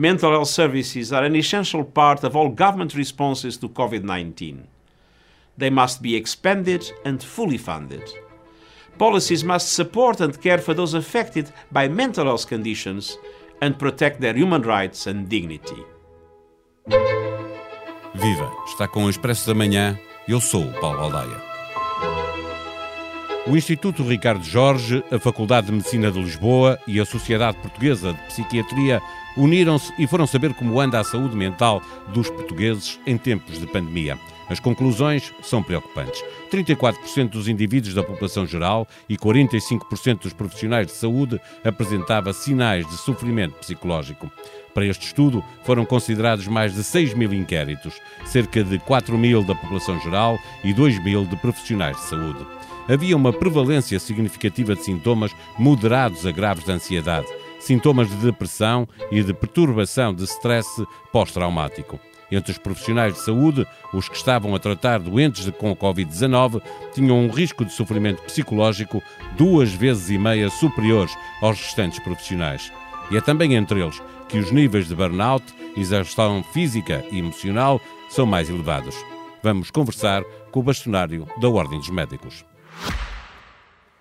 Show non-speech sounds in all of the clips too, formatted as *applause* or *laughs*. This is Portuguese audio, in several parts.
mental health services are an essential part of all government responses to COVID 19. They must be expanded and fully funded. Policies must support and care for those affected by mental health conditions and protect their human rights and dignity. Viva! Está com o Expresso da Manhã. Eu sou o Paulo Baldaia. O Instituto Ricardo Jorge, a Faculdade de Medicina de Lisboa e a Sociedade Portuguesa de Psiquiatria uniram-se e foram saber como anda a saúde mental dos portugueses em tempos de pandemia. As conclusões são preocupantes. 34% dos indivíduos da população geral e 45% dos profissionais de saúde apresentava sinais de sofrimento psicológico. Para este estudo foram considerados mais de 6 mil inquéritos, cerca de 4 mil da população geral e 2 mil de profissionais de saúde havia uma prevalência significativa de sintomas moderados a graves de ansiedade, sintomas de depressão e de perturbação de stress pós-traumático. Entre os profissionais de saúde, os que estavam a tratar doentes com Covid-19 tinham um risco de sofrimento psicológico duas vezes e meia superiores aos restantes profissionais. E é também entre eles que os níveis de burnout, exaustão física e emocional são mais elevados. Vamos conversar com o bastonário da Ordem dos Médicos.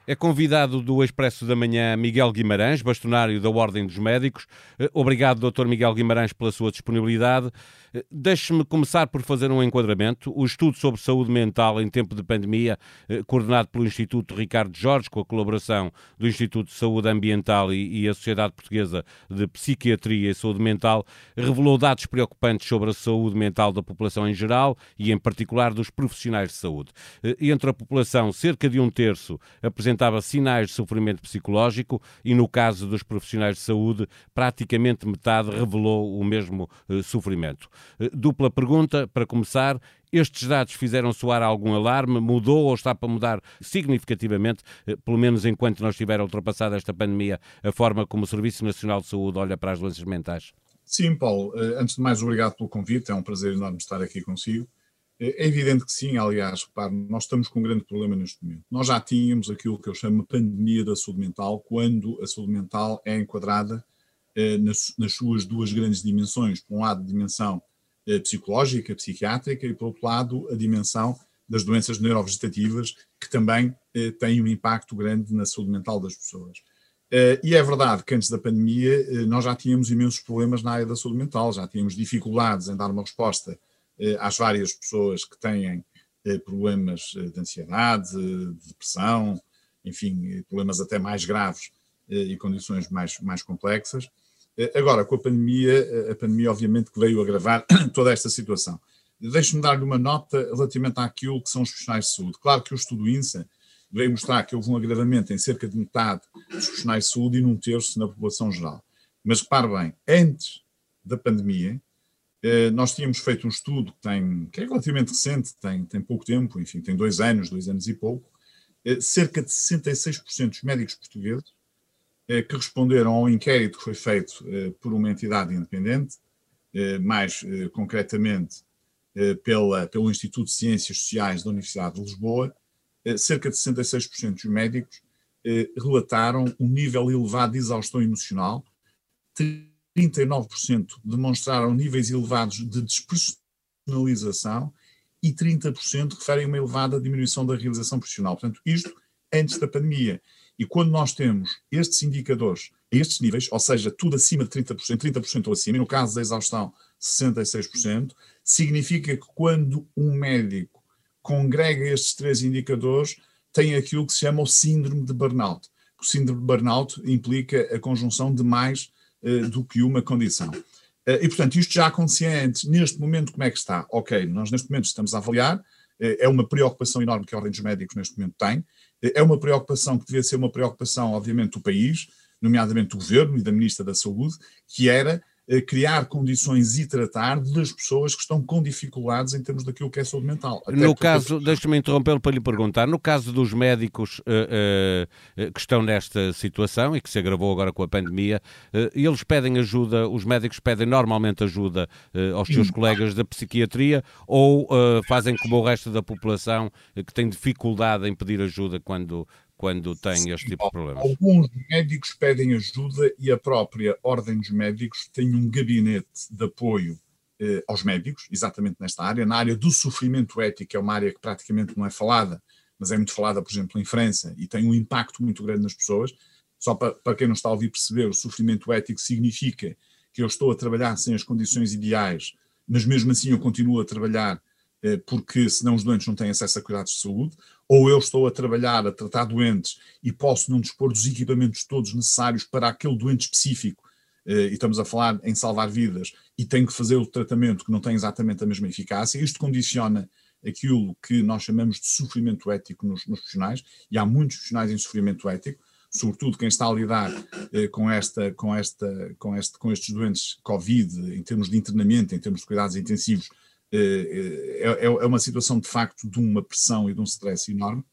É convidado do Expresso da Manhã Miguel Guimarães, bastonário da Ordem dos Médicos. Eh, obrigado, Dr. Miguel Guimarães, pela sua disponibilidade. Eh, deixe-me começar por fazer um enquadramento. O estudo sobre saúde mental em tempo de pandemia, eh, coordenado pelo Instituto Ricardo Jorge, com a colaboração do Instituto de Saúde Ambiental e, a Sociedade Portuguesa de Psiquiatria e Saúde Mental, revelou dados preocupantes sobre a saúde mental da população em geral e, em particular, dos profissionais de saúde. Entre a população, cerca de um terço apresentava sinais de sofrimento psicológico e, no caso dos profissionais de saúde, praticamente metade revelou o mesmo sofrimento. Eh, dupla pergunta, para começar. Estes dados fizeram soar algum alarme? Mudou ou está para mudar significativamente, eh, pelo menos enquanto não estiver ultrapassada esta pandemia, a forma como o Serviço Nacional de Saúde olha para as doenças mentais? Sim, Paulo. Eh, antes de mais, obrigado pelo convite. É um prazer enorme estar aqui consigo. É evidente que sim, aliás, repare, nós estamos com um grande problema neste momento. Nós já tínhamos aquilo que eu chamo de pandemia da saúde mental, quando a saúde mental é enquadrada eh, nas, nas, suas duas grandes dimensões. Por um lado, a dimensão eh, psicológica, psiquiátrica, e por outro lado, a dimensão das doenças neurovegetativas, que também eh, têm um impacto grande na saúde mental das pessoas. Uh, e é verdade que antes da pandemia uh, nós já tínhamos imensos problemas na área da saúde mental, já tínhamos dificuldades em dar uma resposta às várias pessoas que têm problemas de ansiedade, de depressão, enfim, problemas até mais graves e condições mais, mais complexas. Eh, agora, com a pandemia, eh, a pandemia obviamente que veio agravar *coughs* toda esta situação. Deixe-me dar-lhe uma nota relativamente àquilo que são os profissionais de saúde. Claro que o estudo INSA veio mostrar que houve um agravamento em cerca de metade dos profissionais de saúde e num terço na população geral. Mas repare bem, antes da pandemia, eh, nós tínhamos feito um estudo que, tem, que é relativamente recente, tem, tem pouco tempo, enfim, tem dois anos, dois anos e pouco, cerca de 66% dos médicos portugueses eh, que responderam ao inquérito que foi feito eh, por uma entidade independente, eh, mais concretamente pela, pelo Instituto de Ciências Sociais da Universidade de Lisboa, cerca de 66% dos médicos relataram um nível elevado de exaustão emocional, 39% demonstraram níveis elevados de despersonalização e 30% referem uma elevada diminuição da realização profissional. Portanto, isto antes da pandemia. E quando nós temos estes indicadores a estes níveis, ou seja, tudo acima de 30%, 30% ou acima, e no caso da exaustão, 66%, significa que quando um médico congrega estes três indicadores, tem aquilo que se chama o síndrome de burnout. O síndrome de burnout implica a conjunção de mais do que uma condição. Uh, e, portanto, isto já acontecia antes. Neste momento, como é que está? Ok, nós neste momento estamos a avaliar, uh, é uma preocupação enorme que a Ordem dos Médicos neste momento tem, é uma preocupação que devia ser uma preocupação, obviamente, do país, nomeadamente do governo e da Ministra da Saúde, que era eh, criar condições e tratar das pessoas que estão com dificuldades em termos daquilo que é saúde mental. Até no caso, porque... deixe-me interrompê-lo para lhe perguntar, no caso dos médicos uh, uh, que estão nesta situação e que se agravou agora com a pandemia, uh, eles pedem ajuda, os médicos pedem normalmente ajuda aos seus colegas da psiquiatria ou fazem como o resto da população que tem dificuldade em pedir ajuda quando quando tem este tipo de problemas? Alguns médicos pedem ajuda e a própria Ordem dos Médicos tem um gabinete de apoio eh, aos médicos, exatamente nesta área, na área do sofrimento ético, é uma área que praticamente não é falada, mas é muito falada, por exemplo, em França, e tem um impacto muito grande nas pessoas. Só para, para quem não está a ouvir perceber, o sofrimento ético significa que eu estou a trabalhar sem as condições ideais, mas mesmo assim eu continuo a trabalhar eh, porque senão os doentes não têm acesso a cuidados de saúde, ou eu estou a trabalhar, a tratar doentes e posso não dispor dos equipamentos todos necessários para aquele doente específico, eh, e estamos a falar em salvar vidas, e tenho que fazer o tratamento que não tem exatamente a mesma eficácia, isto condiciona aquilo que nós chamamos de sofrimento ético nos, nos profissionais, e há muitos profissionais em sofrimento ético, sobretudo quem está a lidar eh, com, esta, com, esta, com, este, com estes doentes Covid, em termos de internamento, em termos de cuidados intensivos, é, é, é uma situação de facto de uma pressão e de um stress enorme.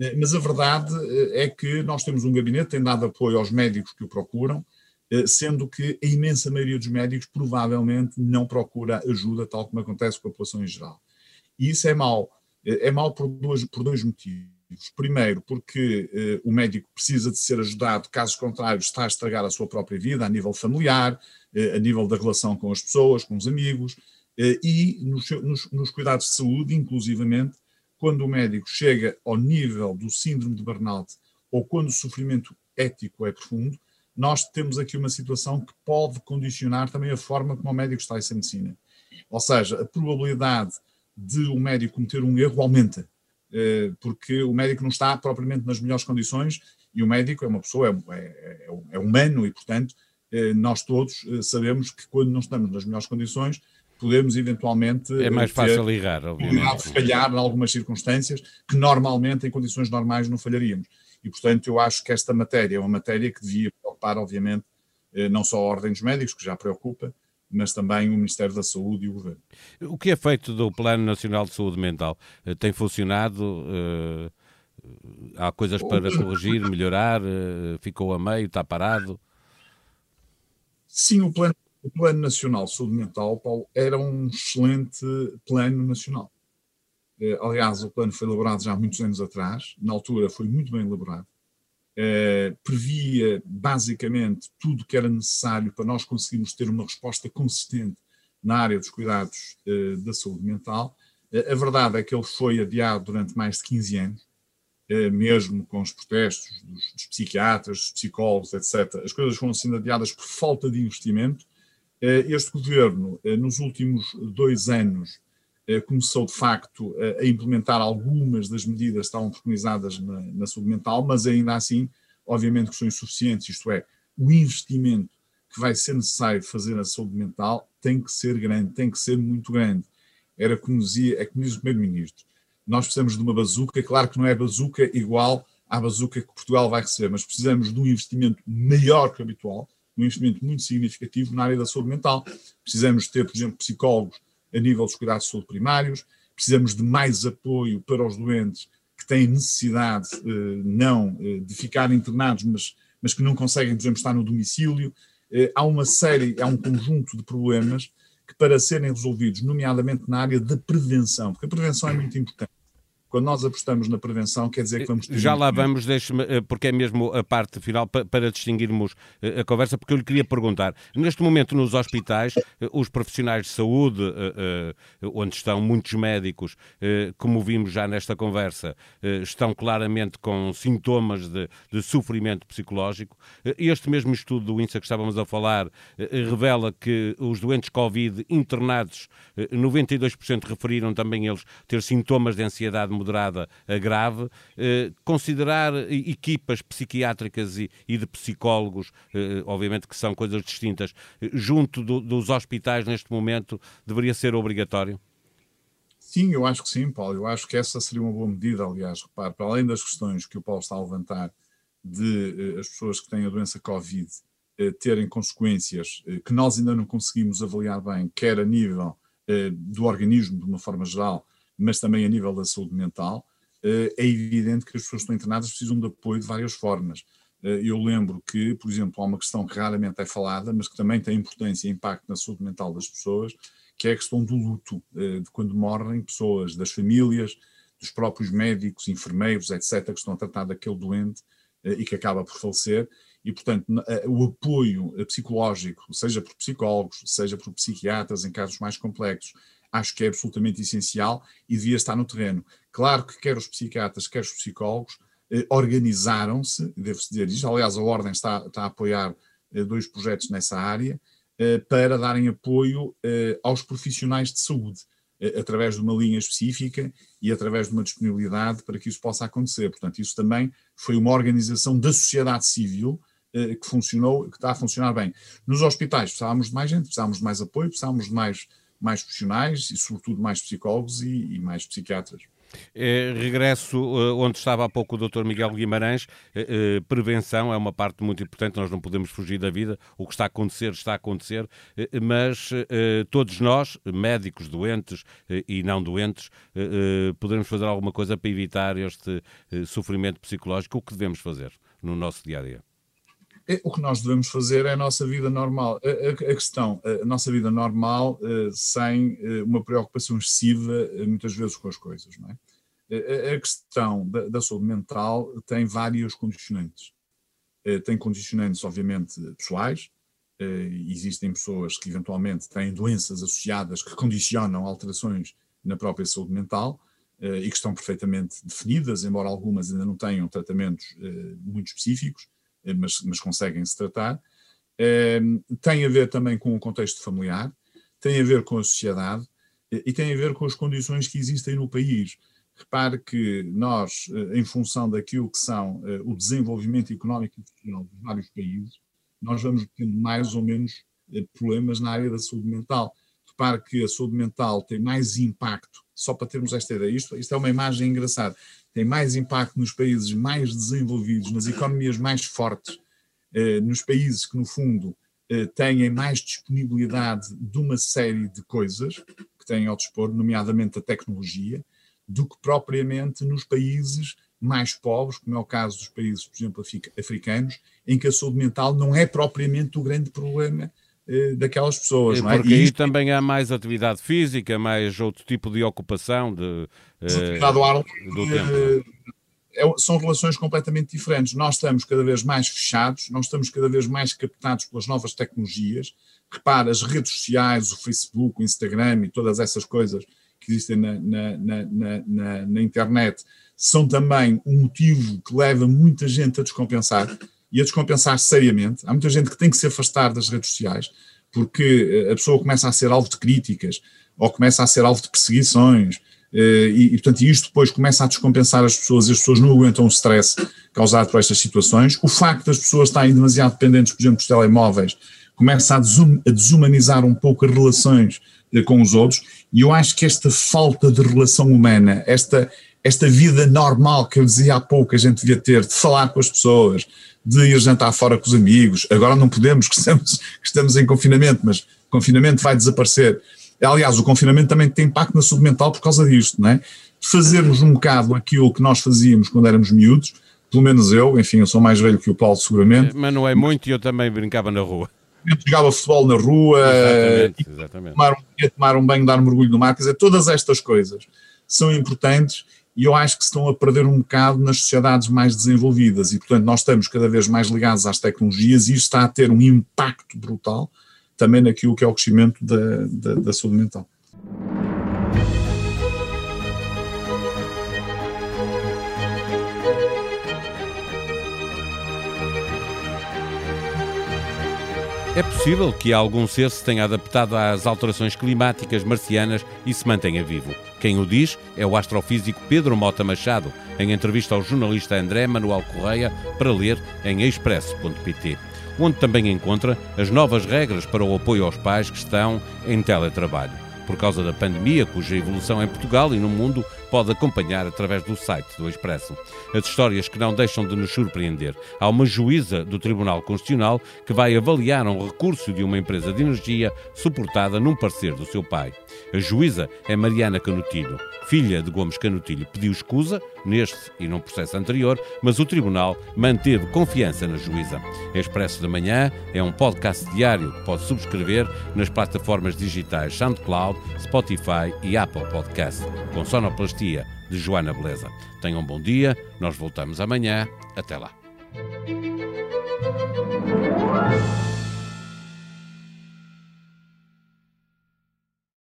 Eh, mas a verdade eh, é que nós temos um gabinete, tem dado apoio aos médicos que o procuram, eh, sendo que a imensa maioria dos médicos provavelmente não procura ajuda, tal como acontece com a população em geral. E isso é mau. É mau por, dois, por dois motivos. Primeiro, porque eh, o médico precisa de ser ajudado, caso contrário, está a estragar a sua própria vida a nível familiar, eh, a nível da relação com as pessoas, com os amigos, eh, e nos, nos, nos, cuidados de saúde, inclusivamente, quando o médico chega ao nível do síndrome de burnout ou quando o sofrimento ético é profundo, nós temos aqui uma situação que pode condicionar também a forma como o médico está a essa medicina. Ou seja, a probabilidade de o um médico cometer um erro aumenta, eh, porque o médico não está propriamente nas melhores condições e o médico é uma pessoa, é, é, é, é humano e, portanto, eh, nós todos eh, sabemos que quando não estamos nas melhores condições, podemos eventualmente. É mais fácil ligar, obviamente. falhar em algumas circunstâncias que normalmente, em condições normais, não falharíamos. E, portanto, eu acho que esta matéria é uma matéria que devia preocupar, obviamente, não só a Ordem dos Médicos, que já preocupa, mas também o Ministério da Saúde e o Governo. O que é feito do Plano Nacional de Saúde Mental? Eh, tem funcionado? Eh, há coisas para corrigir, melhorar? Eh, ficou a meio? Está parado? Sim, o Plano, o plano Nacional de Saúde Mental, Paulo, era um excelente plano nacional. Aliás, o plano foi elaborado já há muitos anos atrás, na altura foi muito bem elaborado Uh, previa basicamente tudo que era necessário para nós conseguirmos ter uma resposta consistente na área dos cuidados uh, da saúde mental. A verdade é que ele foi adiado durante mais de 15 anos, mesmo com os protestos dos, dos, psiquiatras, dos psicólogos, etc. As coisas foram sendo adiadas por falta de investimento. Este governo, nos últimos dois anos, eh, começou de facto a implementar algumas das medidas que estavam preconizadas na, na saúde mental, mas ainda assim, obviamente que são insuficientes, isto é, o investimento que vai ser necessário fazer na saúde mental tem que ser grande, tem que ser muito grande. Era como dizia, é como diz o Primeiro-Ministro, nós precisamos de uma bazuca, claro que não é bazuca igual à bazuca que Portugal vai receber, mas precisamos de um investimento maior que o habitual, um investimento muito significativo na área da saúde mental. Precisamos ter, por exemplo, psicólogos a nível dos cuidados de saúde primários, precisamos de mais apoio para os doentes que têm necessidade eh, não eh, de ficar internados, mas, mas que não conseguem, por exemplo, estar no domicílio. Eh, há uma série, há um conjunto de problemas que, para serem resolvidos, nomeadamente na área da prevenção, porque a prevenção é muito importante quando nós apostamos na prevenção, quer dizer que vamos ter. Já lá vamos, deixe-me, eh, porque é mesmo a parte final para distinguirmos eh, a conversa, porque eu lhe queria perguntar: neste momento nos hospitais, eh, os profissionais de saúde, onde estão muitos médicos, como vimos já nesta conversa, estão claramente com sintomas de, de sofrimento psicológico. Este mesmo estudo do INSA que estávamos a falar revela que os doentes Covid internados, 92% referiram também eles ter sintomas de ansiedade moderada a grave, eh, considerar equipas psiquiátricas e, e de psicólogos, eh, obviamente que são coisas distintas, eh, junto do, dos hospitais neste momento, deveria ser obrigatório? Sim, eu acho que sim, Paulo. Eu acho que essa seria uma boa medida, aliás, repare, para além das questões que o Paulo está a levantar de eh, as pessoas que têm a doença Covid eh, terem consequências eh, que nós ainda não conseguimos avaliar bem, quer a nível do organismo, de uma forma geral, mas também a nível da saúde mental, eh, é evidente que as pessoas que estão internadas precisam de apoio de várias formas. Eh, eu lembro que, por exemplo, há uma questão que raramente é falada, mas que também tem importância e impacto na saúde mental das pessoas, que é a questão do luto, eh, de quando morrem pessoas, das famílias, dos próprios médicos, enfermeiros, etc., que estão a tratar daquele doente e que acaba por falecer. E, portanto, o apoio psicológico, seja por psicólogos, seja por psiquiatras em casos mais complexos, acho que é absolutamente essencial e devia estar no terreno. Claro que quer os psiquiatras, quer os psicólogos eh, organizaram-se, devo-se dizer isto, aliás a Ordem está, está a apoiar eh, dois projetos nessa área, eh, para darem apoio eh, aos profissionais de saúde, eh, através de uma linha específica e através de uma disponibilidade para que isso possa acontecer. Portanto, isso também foi uma organização da sociedade civil eh, que funcionou, que está a funcionar bem. Nos hospitais precisávamos de mais gente, precisávamos de mais apoio, precisávamos de mais mais profissionais e, sobretudo, mais psicólogos e, e mais psiquiatras. É, regresso uh, onde estava há pouco o Dr. Miguel Guimarães. Uh, prevenção é uma parte muito importante, nós não podemos fugir da vida. O que está a acontecer, está a acontecer, mas todos nós, médicos, doentes e não doentes, podemos fazer alguma coisa para evitar este sofrimento psicológico. O que devemos fazer no nosso dia a dia? É, o que nós devemos fazer é a nossa vida normal. A, a, a questão, a nossa vida normal uh, sem uh, uma preocupação excessiva, uh, muitas vezes, com as coisas. Não é? a, questão da, da, saúde mental tem vários condicionantes. tem condicionantes, obviamente, pessoais. existem pessoas que, eventualmente, têm doenças associadas que condicionam alterações na própria saúde mental e que estão perfeitamente definidas, embora algumas ainda não tenham tratamentos muito específicos eh, mas, mas conseguem se tratar. É, tem a ver também com o contexto familiar, tem a ver com a sociedade eh, e tem a ver com as condições que existem no país. Repare que nós, em função daquilo que são o desenvolvimento económico e social de vários países, nós vamos tendo mais ou menos problemas na área da saúde mental. Repare que a saúde mental tem mais impacto, só para termos esta ideia, isto, isto é uma imagem engraçada, tem mais impacto nos países mais desenvolvidos, nas economias mais fortes, eh, nos países que, no fundo, eh, têm mais disponibilidade de uma série de coisas que têm ao dispor, nomeadamente a tecnologia, do que propriamente nos países mais pobres, como é o caso dos países, por exemplo, africanos, em que a saúde mental não é propriamente o grande problema daquelas pessoas. Não é? Porque aí isto... também há mais atividade física, mais outro tipo de ocupação de, uh, do, ar, do tempo. É? é, são relações completamente diferentes. Nós estamos cada vez mais fechados, nós estamos cada vez mais captados pelas novas tecnologias. Repara, as redes sociais, o Facebook, o Instagram e todas essas coisas que existem na, na, na, na internet são também um motivo que leva muita gente a descompensar e a descompensar seriamente. Há muita gente que tem que se afastar das redes sociais porque eh, a pessoa começa a ser alvo de críticas ou começa a ser alvo de perseguições. Eh, e, e, portanto, isto depois começa a descompensar as pessoas e as pessoas não aguentam o stress causado por estas situações. O facto das pessoas estarem demasiado dependentes, por exemplo, dos telemóveis, começa a, desum, a desumanizar um pouco as relações eh, com os outros. E eu acho que esta falta de relação humana, esta, esta vida normal que eu dizia há pouco a gente devia ter, de falar com as pessoas, de ir jantar fora com os amigos. Agora não podemos, *laughs* que estamos, que estamos em confinamento, mas o confinamento vai desaparecer. Aliás, o confinamento também tem impacto na saúde mental por causa disto, não é? Fazermos um bocado aquilo que nós fazíamos quando éramos miúdos, pelo menos eu, enfim, eu sou mais velho que o Paulo, seguramente. Mas não é muito e eu também brincava na rua. Eu jogava futebol na rua, exatamente, exatamente. Tomar, um, tomar um banho, dar um mergulho no mar, quer dizer, todas estas coisas são importantes e eu acho que se estão a perder um bocado nas sociedades mais desenvolvidas e, portanto, nós estamos cada vez mais ligados às tecnologias e isso está a ter um impacto brutal também naquilo que é o crescimento da, da, da saúde mental. É possível que algum ser se tenha adaptado às alterações climáticas marcianas e se mantenha vivo. Quem o diz é o astrofísico Pedro Mota Machado, em entrevista ao jornalista André Manuel Correia, para ler em expresso.pt, onde também encontra as novas regras para o apoio aos pais que estão em teletrabalho por causa da pandemia, cuja evolução em Portugal e no mundo pode acompanhar através do site do Expresso. As histórias que não deixam de nos surpreender. Há uma juíza do Tribunal Constitucional que vai avaliar um recurso de uma empresa de energia suportada num parecer do seu pai. A juíza é Mariana Canutilho, filha de Gomes Canutilho. Pediu escusa neste e num processo anterior, mas o Tribunal manteve confiança na juíza. Expresso da Manhã é um podcast diário que pode subscrever nas plataformas digitais SoundCloud, Spotify e Apple Podcast, com sonoplastia de Joana Beleza. Tenham um bom dia, nós voltamos amanhã. Até lá.